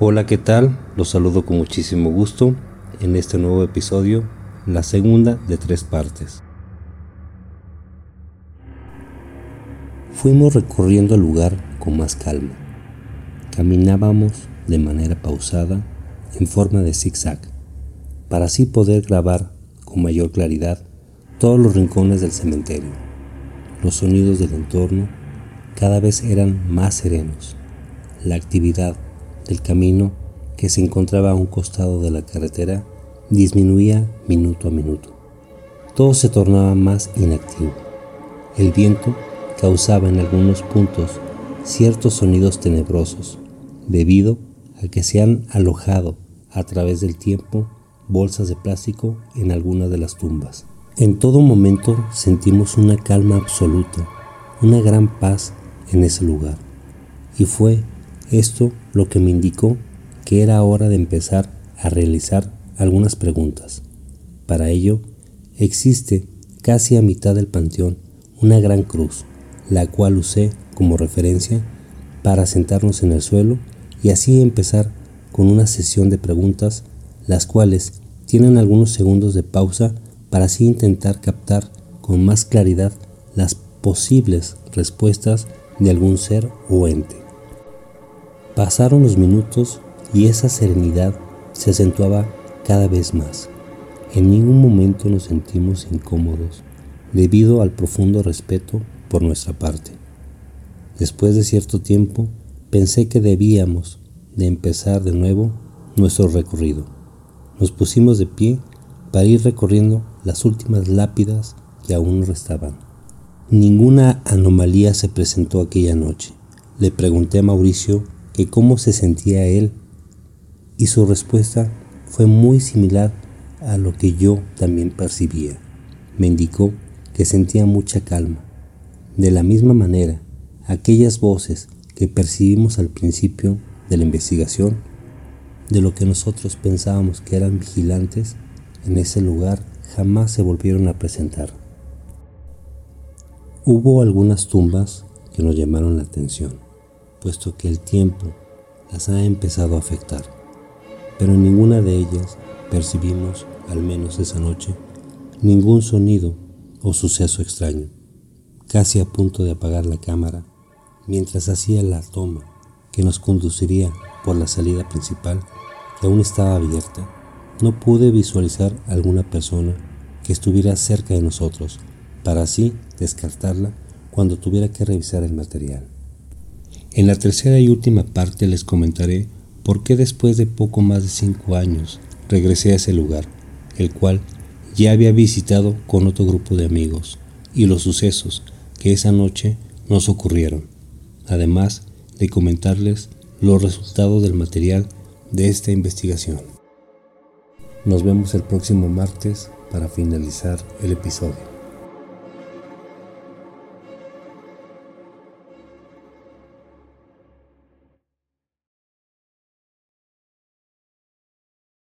Hola, ¿qué tal? Los saludo con muchísimo gusto en este nuevo episodio, la segunda de tres partes. Fuimos recorriendo el lugar con más calma. Caminábamos de manera pausada en forma de zigzag, para así poder grabar con mayor claridad todos los rincones del cementerio. Los sonidos del entorno cada vez eran más serenos. La actividad del camino que se encontraba a un costado de la carretera disminuía minuto a minuto. Todo se tornaba más inactivo. El viento causaba en algunos puntos ciertos sonidos tenebrosos, debido a que se han alojado a través del tiempo bolsas de plástico en algunas de las tumbas. En todo momento sentimos una calma absoluta, una gran paz en ese lugar. Y fue esto lo que me indicó que era hora de empezar a realizar algunas preguntas. Para ello, existe casi a mitad del panteón una gran cruz, la cual usé como referencia para sentarnos en el suelo y así empezar con una sesión de preguntas, las cuales tienen algunos segundos de pausa para así intentar captar con más claridad las posibles respuestas de algún ser o ente. Pasaron los minutos y esa serenidad se acentuaba cada vez más. En ningún momento nos sentimos incómodos debido al profundo respeto por nuestra parte. Después de cierto tiempo, pensé que debíamos de empezar de nuevo nuestro recorrido. Nos pusimos de pie para ir recorriendo las últimas lápidas que aún restaban. Ninguna anomalía se presentó aquella noche. Le pregunté a Mauricio cómo se sentía él y su respuesta fue muy similar a lo que yo también percibía. Me indicó que sentía mucha calma. De la misma manera, aquellas voces que percibimos al principio de la investigación, de lo que nosotros pensábamos que eran vigilantes, en ese lugar jamás se volvieron a presentar. Hubo algunas tumbas que nos llamaron la atención puesto que el tiempo las ha empezado a afectar, pero en ninguna de ellas percibimos, al menos esa noche, ningún sonido o suceso extraño. Casi a punto de apagar la cámara, mientras hacía la toma que nos conduciría por la salida principal, que aún estaba abierta, no pude visualizar alguna persona que estuviera cerca de nosotros, para así descartarla cuando tuviera que revisar el material. En la tercera y última parte les comentaré por qué después de poco más de cinco años regresé a ese lugar, el cual ya había visitado con otro grupo de amigos, y los sucesos que esa noche nos ocurrieron, además de comentarles los resultados del material de esta investigación. Nos vemos el próximo martes para finalizar el episodio.